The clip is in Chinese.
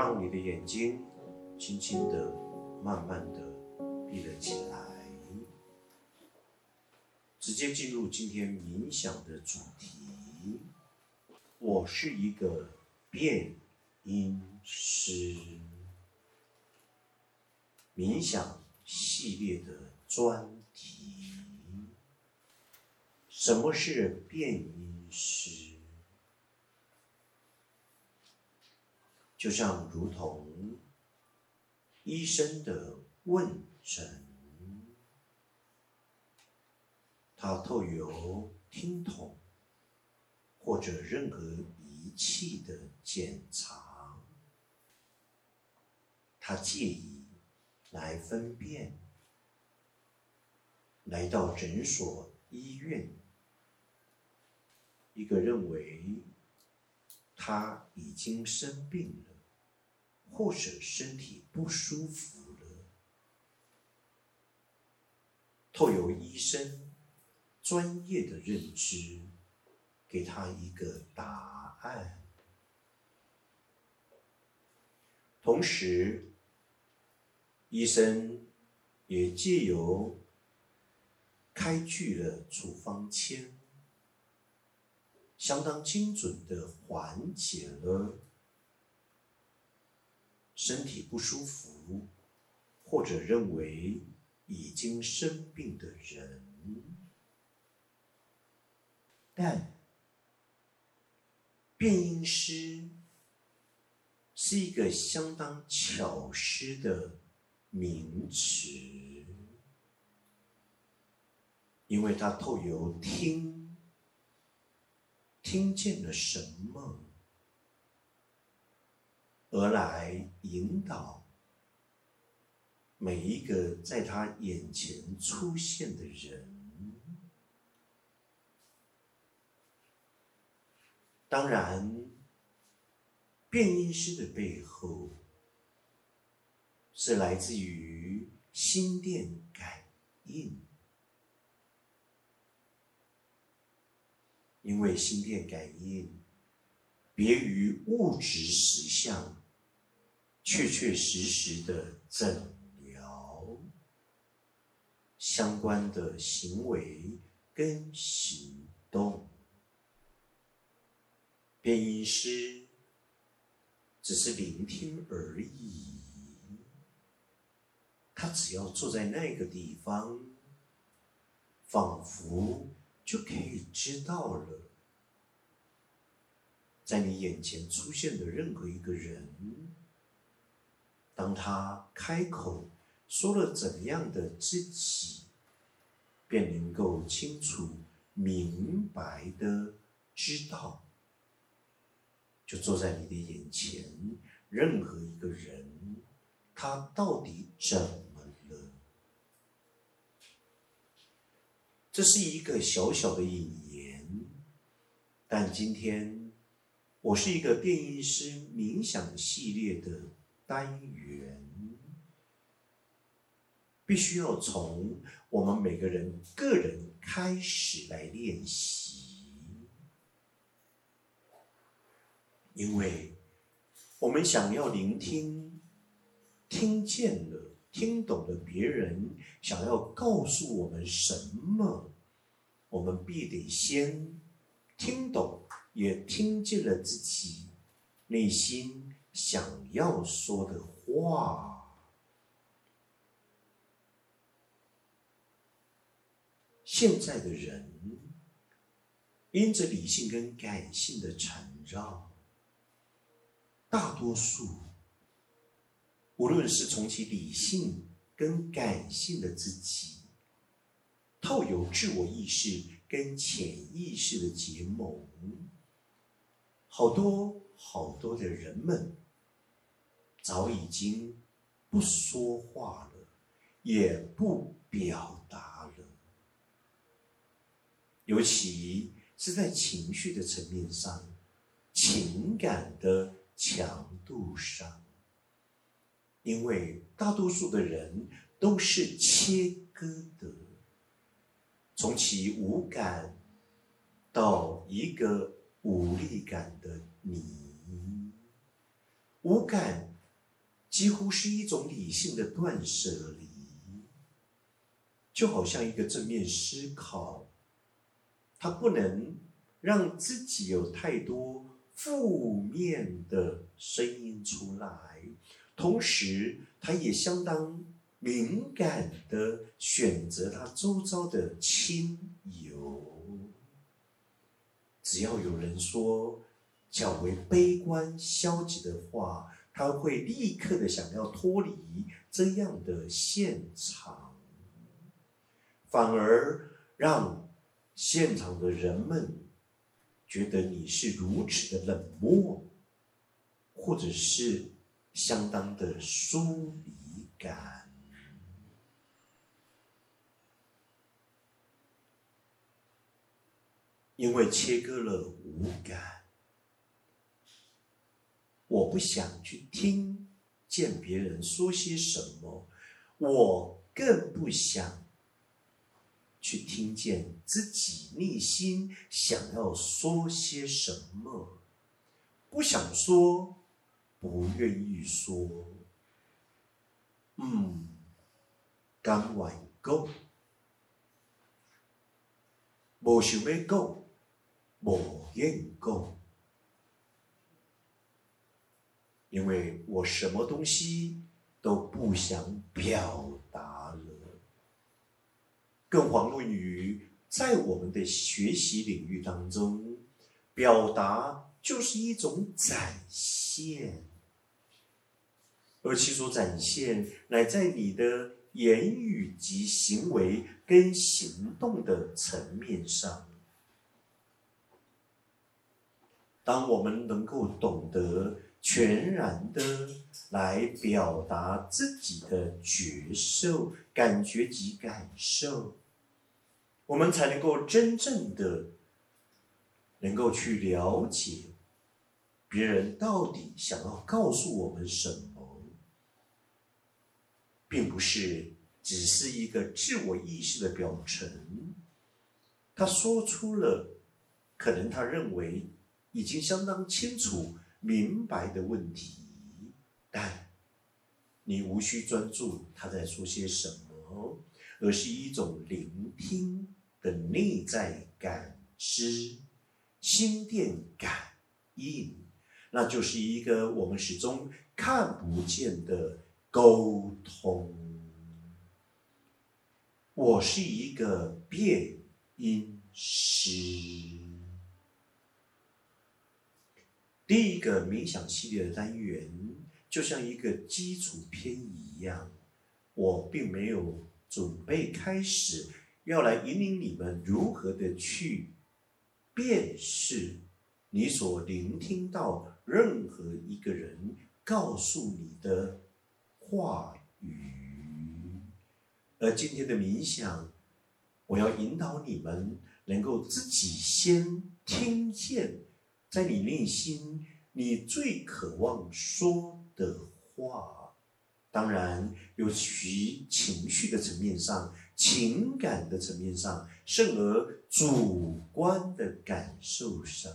让你的眼睛轻轻的、慢慢的闭了起来，直接进入今天冥想的主题。我是一个变音师，冥想系列的专题。什么是变音师？就像如同医生的问诊，他透由听筒或者任何仪器的检查，他介意来分辨，来到诊所、医院，一个认为他已经生病了。或者身体不舒服了，透由医生专业的认知，给他一个答案。同时，医生也借由开具了处方签，相当精准的缓解了。身体不舒服，或者认为已经生病的人，但变音师是一个相当巧思的名词，因为它透由听，听见了什么。而来引导每一个在他眼前出现的人。当然，变音师的背后是来自于心电感应，因为心电感应别于物质实相。确确实实的诊疗相关的行为跟行动，变音师只是聆听而已。他只要坐在那个地方，仿佛就可以知道了，在你眼前出现的任何一个人。当他开口说了怎样的自己，便能够清楚明白的知道，就坐在你的眼前，任何一个人，他到底怎么了？这是一个小小的引言，但今天我是一个变音师冥想系列的。单元必须要从我们每个人个人开始来练习，因为我们想要聆听、听见了、听懂了别人想要告诉我们什么，我们必得先听懂，也听见了自己内心。想要说的话，现在的人因着理性跟感性的缠绕，大多数无论是从其理性跟感性的自己，透有自我意识跟潜意识的结盟，好多好多的人们。早已经不说话了，也不表达了，尤其是在情绪的层面上、情感的强度上，因为大多数的人都是切割的，从其无感到一个无力感的你，无感。几乎是一种理性的断舍离，就好像一个正面思考，他不能让自己有太多负面的声音出来，同时他也相当敏感的选择他周遭的亲友，只要有人说较为悲观消极的话。他会立刻的想要脱离这样的现场，反而让现场的人们觉得你是如此的冷漠，或者是相当的疏离感，因为切割了五感。我不想去听见别人说些什么，我更不想去听见自己内心想要说些什么。不想说，不愿意说。嗯，刚完够，无想要讲，无愿讲。因为我什么东西都不想表达了，更遑论于在我们的学习领域当中，表达就是一种展现，而其所展现乃在你的言语及行为跟行动的层面上。当我们能够懂得。全然的来表达自己的觉受、感觉及感受，我们才能够真正的能够去了解别人到底想要告诉我们什么，并不是只是一个自我意识的表层。他说出了可能他认为已经相当清楚。明白的问题，但你无需专注他在说些什么，而是一种聆听的内在感知、心电感应，那就是一个我们始终看不见的沟通。我是一个变音师。第一个冥想系列的单元，就像一个基础篇一样，我并没有准备开始要来引领你们如何的去辨识你所聆听到任何一个人告诉你的话语，而今天的冥想，我要引导你们能够自己先听见。在你内心，你最渴望说的话，当然有其情绪的层面上、情感的层面上，甚而主观的感受上。